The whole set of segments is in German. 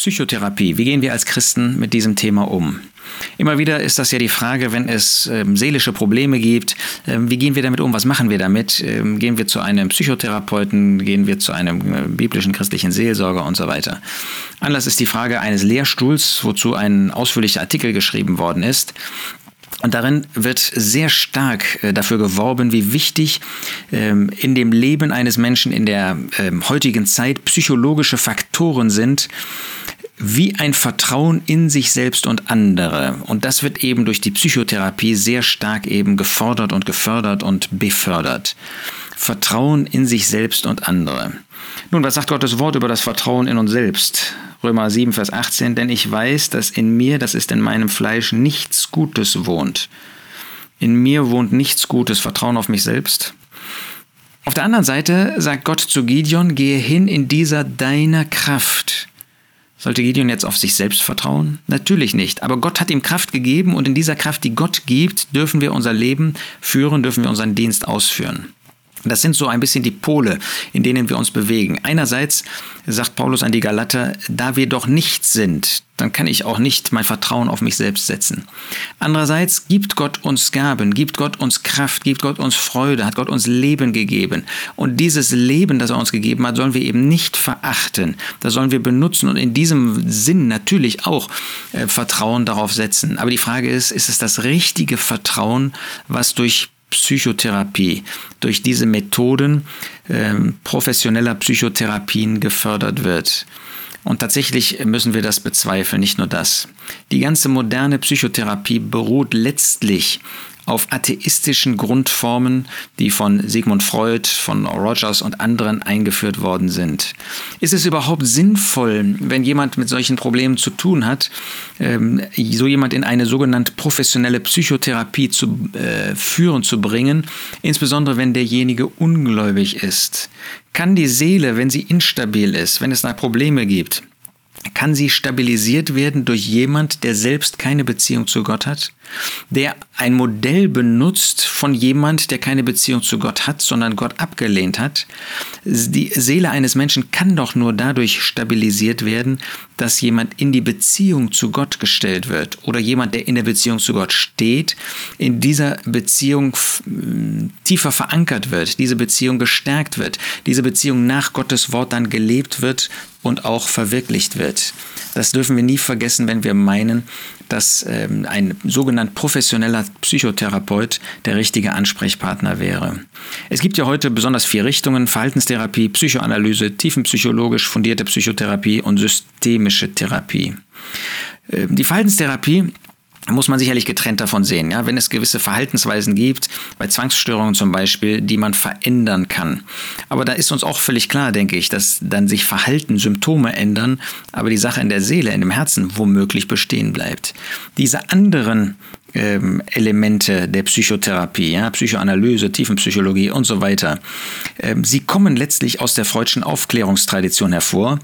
Psychotherapie. Wie gehen wir als Christen mit diesem Thema um? Immer wieder ist das ja die Frage, wenn es ähm, seelische Probleme gibt, ähm, wie gehen wir damit um? Was machen wir damit? Ähm, gehen wir zu einem Psychotherapeuten? Gehen wir zu einem äh, biblischen christlichen Seelsorger und so weiter? Anlass ist die Frage eines Lehrstuhls, wozu ein ausführlicher Artikel geschrieben worden ist. Und darin wird sehr stark äh, dafür geworben, wie wichtig ähm, in dem Leben eines Menschen in der ähm, heutigen Zeit psychologische Faktoren sind, wie ein Vertrauen in sich selbst und andere. Und das wird eben durch die Psychotherapie sehr stark eben gefordert und gefördert und befördert. Vertrauen in sich selbst und andere. Nun, was sagt Gottes Wort über das Vertrauen in uns selbst? Römer 7, Vers 18, denn ich weiß, dass in mir, das ist in meinem Fleisch, nichts Gutes wohnt. In mir wohnt nichts Gutes, Vertrauen auf mich selbst. Auf der anderen Seite sagt Gott zu Gideon, gehe hin in dieser deiner Kraft. Sollte Gideon jetzt auf sich selbst vertrauen? Natürlich nicht. Aber Gott hat ihm Kraft gegeben und in dieser Kraft, die Gott gibt, dürfen wir unser Leben führen, dürfen wir unseren Dienst ausführen. Das sind so ein bisschen die Pole, in denen wir uns bewegen. Einerseits sagt Paulus an die Galater, da wir doch nichts sind, dann kann ich auch nicht mein Vertrauen auf mich selbst setzen. Andererseits gibt Gott uns Gaben, gibt Gott uns Kraft, gibt Gott uns Freude, hat Gott uns Leben gegeben. Und dieses Leben, das er uns gegeben hat, sollen wir eben nicht verachten. Das sollen wir benutzen und in diesem Sinn natürlich auch äh, Vertrauen darauf setzen. Aber die Frage ist, ist es das richtige Vertrauen, was durch Psychotherapie, durch diese Methoden äh, professioneller Psychotherapien gefördert wird. Und tatsächlich müssen wir das bezweifeln, nicht nur das. Die ganze moderne Psychotherapie beruht letztlich auf atheistischen Grundformen, die von Sigmund Freud, von Rogers und anderen eingeführt worden sind. Ist es überhaupt sinnvoll, wenn jemand mit solchen Problemen zu tun hat, ähm, so jemand in eine sogenannte professionelle Psychotherapie zu äh, führen, zu bringen, insbesondere wenn derjenige ungläubig ist? Kann die Seele, wenn sie instabil ist, wenn es da Probleme gibt, kann sie stabilisiert werden durch jemand, der selbst keine Beziehung zu Gott hat, der ein Modell benutzt von jemand, der keine Beziehung zu Gott hat, sondern Gott abgelehnt hat. Die Seele eines Menschen kann doch nur dadurch stabilisiert werden, dass jemand in die Beziehung zu Gott gestellt wird oder jemand, der in der Beziehung zu Gott steht, in dieser Beziehung tiefer verankert wird, diese Beziehung gestärkt wird, diese Beziehung nach Gottes Wort dann gelebt wird und auch verwirklicht wird. Das dürfen wir nie vergessen, wenn wir meinen, dass ähm, ein sogenannt professioneller Psychotherapeut der richtige Ansprechpartner wäre. Es gibt ja heute besonders vier Richtungen: Verhaltenstherapie, Psychoanalyse, tiefenpsychologisch fundierte Psychotherapie und systemische Therapie. Ähm, die Verhaltenstherapie muss man sicherlich getrennt davon sehen. Ja? Wenn es gewisse Verhaltensweisen gibt, bei Zwangsstörungen zum Beispiel, die man verändern kann. Aber da ist uns auch völlig klar, denke ich, dass dann sich Verhalten, Symptome ändern, aber die Sache in der Seele, in dem Herzen womöglich bestehen bleibt. Diese anderen ähm, Elemente der Psychotherapie, ja, Psychoanalyse, Tiefenpsychologie und so weiter. Ähm, sie kommen letztlich aus der freudschen Aufklärungstradition hervor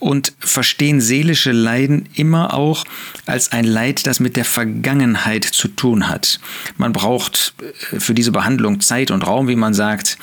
und verstehen seelische Leiden immer auch als ein Leid, das mit der Vergangenheit zu tun hat. Man braucht äh, für diese Behandlung Zeit und Raum, wie man sagt.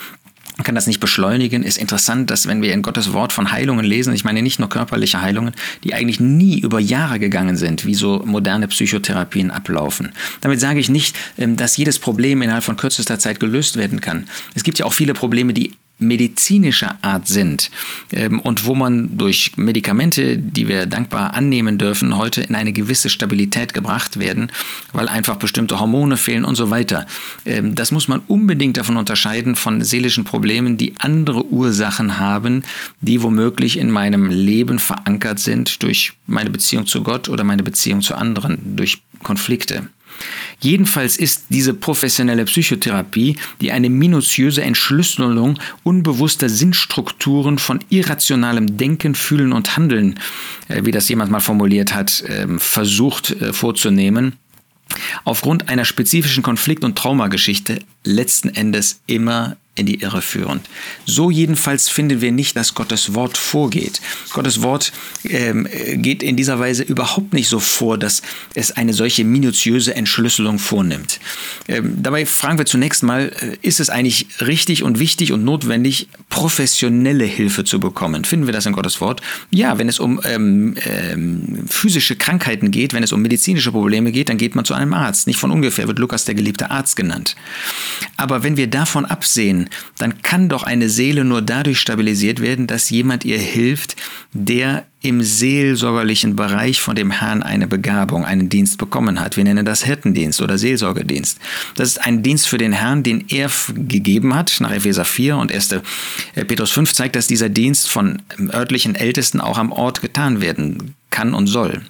Man kann das nicht beschleunigen. Ist interessant, dass wenn wir in Gottes Wort von Heilungen lesen, ich meine nicht nur körperliche Heilungen, die eigentlich nie über Jahre gegangen sind, wie so moderne Psychotherapien ablaufen. Damit sage ich nicht, ähm, dass jedes Problem innerhalb von kürzester Zeit gelöst werden kann. Es gibt ja auch viele Probleme, die medizinischer Art sind ähm, und wo man durch Medikamente, die wir dankbar annehmen dürfen, heute in eine gewisse Stabilität gebracht werden, weil einfach bestimmte Hormone fehlen und so weiter. Ähm, das muss man unbedingt davon unterscheiden von seelischen Problemen, die andere Ursachen haben, die womöglich in meinem Leben verankert sind durch meine Beziehung zu Gott oder meine Beziehung zu anderen, durch Konflikte. Jedenfalls ist diese professionelle Psychotherapie, die eine minutiöse Entschlüsselung unbewusster Sinnstrukturen von irrationalem Denken, Fühlen und Handeln, äh, wie das jemand mal formuliert hat, ähm, versucht äh, vorzunehmen, aufgrund einer spezifischen Konflikt- und Traumageschichte letzten Endes immer in die Irre führend. So jedenfalls finden wir nicht, dass Gottes Wort vorgeht. Gottes Wort ähm, geht in dieser Weise überhaupt nicht so vor, dass es eine solche minutiöse Entschlüsselung vornimmt. Ähm, dabei fragen wir zunächst mal, äh, ist es eigentlich richtig und wichtig und notwendig, professionelle Hilfe zu bekommen? Finden wir das in Gottes Wort? Ja, wenn es um ähm, ähm, physische Krankheiten geht, wenn es um medizinische Probleme geht, dann geht man zu einem Arzt. Nicht von ungefähr wird Lukas der geliebte Arzt genannt. Aber wenn wir davon absehen, dann kann doch eine Seele nur dadurch stabilisiert werden, dass jemand ihr hilft, der im seelsorgerlichen Bereich von dem Herrn eine Begabung, einen Dienst bekommen hat. Wir nennen das Hirtendienst oder Seelsorgedienst. Das ist ein Dienst für den Herrn, den er gegeben hat, nach Epheser 4 und 1. Äh, Petrus 5 zeigt, dass dieser Dienst von örtlichen Ältesten auch am Ort getan werden kann und soll.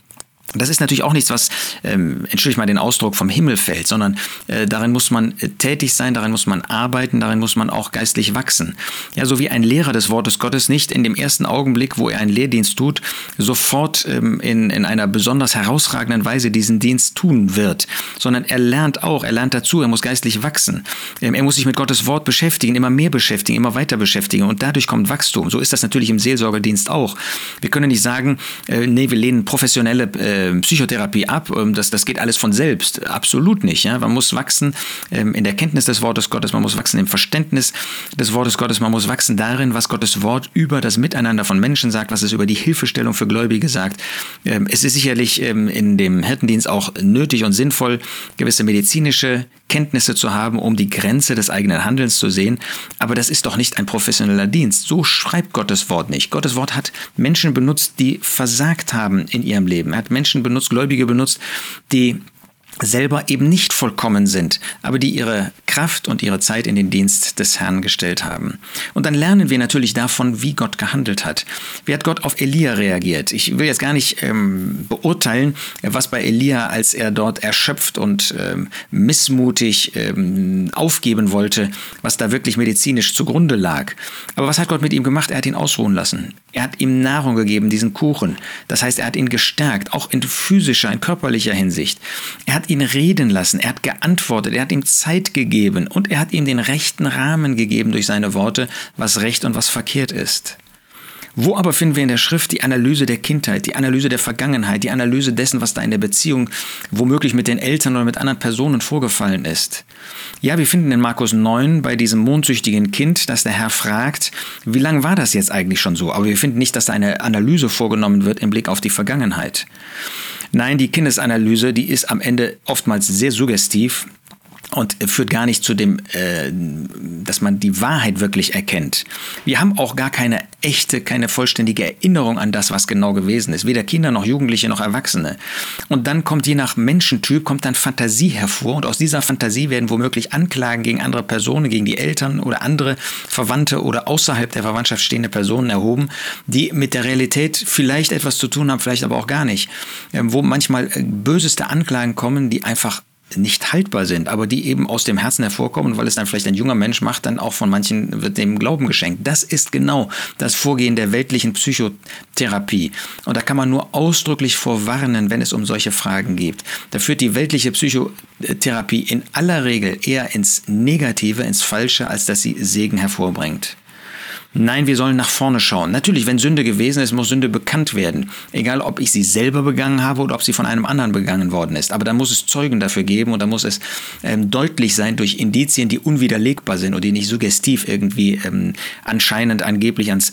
Das ist natürlich auch nichts, was, ähm, entschuldige mal den Ausdruck, vom Himmel fällt, sondern äh, darin muss man äh, tätig sein, darin muss man arbeiten, darin muss man auch geistlich wachsen. Ja, so wie ein Lehrer des Wortes Gottes nicht in dem ersten Augenblick, wo er einen Lehrdienst tut, sofort ähm, in, in einer besonders herausragenden Weise diesen Dienst tun wird, sondern er lernt auch, er lernt dazu, er muss geistlich wachsen. Ähm, er muss sich mit Gottes Wort beschäftigen, immer mehr beschäftigen, immer weiter beschäftigen und dadurch kommt Wachstum. So ist das natürlich im Seelsorgedienst auch. Wir können nicht sagen, äh, nee, wir lehnen professionelle äh, äh, Psychotherapie ab. Ähm, das, das geht alles von selbst. Absolut nicht. Ja? Man muss wachsen ähm, in der Kenntnis des Wortes Gottes, man muss wachsen im Verständnis des Wortes Gottes, man muss wachsen darin, was Gottes Wort über das Miteinander von Menschen sagt, was es über die Hilfestellung für Gläubige sagt. Ähm, es ist sicherlich ähm, in dem Hirtendienst auch nötig und sinnvoll, gewisse medizinische Kenntnisse zu haben, um die Grenze des eigenen Handelns zu sehen. Aber das ist doch nicht ein professioneller Dienst. So schreibt Gottes Wort nicht. Gottes Wort hat Menschen benutzt, die versagt haben in ihrem Leben. Er hat Menschen benutzt, Gläubige benutzt, die selber eben nicht vollkommen sind, aber die ihre Kraft und ihre Zeit in den Dienst des Herrn gestellt haben. Und dann lernen wir natürlich davon, wie Gott gehandelt hat. Wie hat Gott auf Elia reagiert? Ich will jetzt gar nicht ähm, beurteilen, was bei Elia, als er dort erschöpft und ähm, missmutig ähm, aufgeben wollte, was da wirklich medizinisch zugrunde lag. Aber was hat Gott mit ihm gemacht? Er hat ihn ausruhen lassen. Er hat ihm Nahrung gegeben, diesen Kuchen. Das heißt, er hat ihn gestärkt, auch in physischer, in körperlicher Hinsicht. Er hat ihn reden lassen, er hat geantwortet, er hat ihm Zeit gegeben und er hat ihm den rechten Rahmen gegeben durch seine Worte, was recht und was verkehrt ist. Wo aber finden wir in der Schrift die Analyse der Kindheit, die Analyse der Vergangenheit, die Analyse dessen, was da in der Beziehung womöglich mit den Eltern oder mit anderen Personen vorgefallen ist? Ja, wir finden in Markus 9 bei diesem mondsüchtigen Kind, dass der Herr fragt, wie lange war das jetzt eigentlich schon so? Aber wir finden nicht, dass da eine Analyse vorgenommen wird im Blick auf die Vergangenheit. Nein, die Kindesanalyse, die ist am Ende oftmals sehr suggestiv und führt gar nicht zu dem, äh, dass man die Wahrheit wirklich erkennt. Wir haben auch gar keine echte, keine vollständige Erinnerung an das, was genau gewesen ist. Weder Kinder noch Jugendliche noch Erwachsene. Und dann kommt je nach Menschentyp kommt dann Fantasie hervor und aus dieser Fantasie werden womöglich Anklagen gegen andere Personen, gegen die Eltern oder andere Verwandte oder außerhalb der Verwandtschaft stehende Personen erhoben, die mit der Realität vielleicht etwas zu tun haben, vielleicht aber auch gar nicht. Ähm, wo manchmal äh, böseste Anklagen kommen, die einfach nicht haltbar sind, aber die eben aus dem Herzen hervorkommen, weil es dann vielleicht ein junger Mensch macht, dann auch von manchen wird dem Glauben geschenkt. Das ist genau das Vorgehen der weltlichen Psychotherapie. Und da kann man nur ausdrücklich vorwarnen, wenn es um solche Fragen geht. Da führt die weltliche Psychotherapie in aller Regel eher ins Negative, ins Falsche, als dass sie Segen hervorbringt. Nein, wir sollen nach vorne schauen. Natürlich, wenn Sünde gewesen ist, muss Sünde bekannt werden. Egal, ob ich sie selber begangen habe oder ob sie von einem anderen begangen worden ist. Aber da muss es Zeugen dafür geben und da muss es ähm, deutlich sein durch Indizien, die unwiderlegbar sind und die nicht suggestiv irgendwie ähm, anscheinend angeblich ans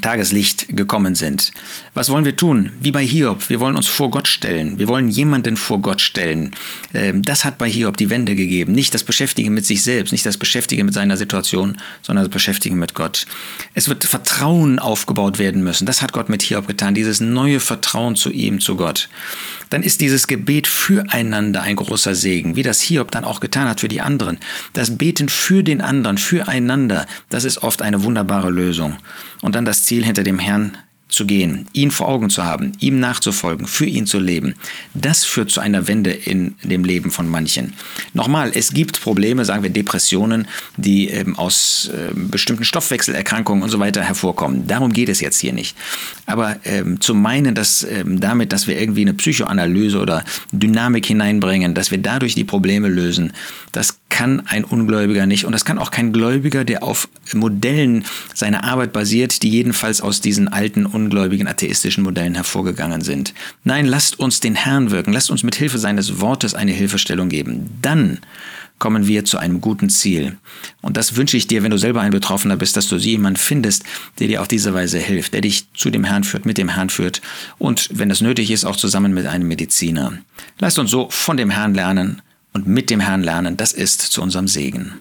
Tageslicht gekommen sind. Was wollen wir tun? Wie bei Hiob. Wir wollen uns vor Gott stellen. Wir wollen jemanden vor Gott stellen. Ähm, das hat bei Hiob die Wende gegeben. Nicht das Beschäftigen mit sich selbst, nicht das Beschäftigen mit seiner Situation, sondern das Beschäftigen mit Gott. Es wird Vertrauen aufgebaut werden müssen. Das hat Gott mit Hiob getan. Dieses neue Vertrauen zu ihm, zu Gott. Dann ist dieses Gebet füreinander ein großer Segen, wie das Hiob dann auch getan hat für die anderen. Das Beten für den anderen, füreinander, das ist oft eine wunderbare Lösung. Und dann Ziel, hinter dem Herrn zu gehen, ihn vor Augen zu haben, ihm nachzufolgen, für ihn zu leben, das führt zu einer Wende in dem Leben von manchen. Nochmal, es gibt Probleme, sagen wir Depressionen, die ähm, aus äh, bestimmten Stoffwechselerkrankungen und so weiter hervorkommen. Darum geht es jetzt hier nicht. Aber ähm, zu meinen, dass ähm, damit, dass wir irgendwie eine Psychoanalyse oder Dynamik hineinbringen, dass wir dadurch die Probleme lösen, das kann ein Ungläubiger nicht und das kann auch kein Gläubiger, der auf Modellen seiner Arbeit basiert, die jedenfalls aus diesen alten ungläubigen atheistischen Modellen hervorgegangen sind. Nein, lasst uns den Herrn wirken, lasst uns mit Hilfe seines Wortes eine Hilfestellung geben. Dann kommen wir zu einem guten Ziel. Und das wünsche ich dir, wenn du selber ein Betroffener bist, dass du jemanden findest, der dir auf diese Weise hilft, der dich zu dem Herrn führt, mit dem Herrn führt und wenn es nötig ist, auch zusammen mit einem Mediziner. Lasst uns so von dem Herrn lernen und mit dem Herrn lernen. Das ist zu unserem Segen.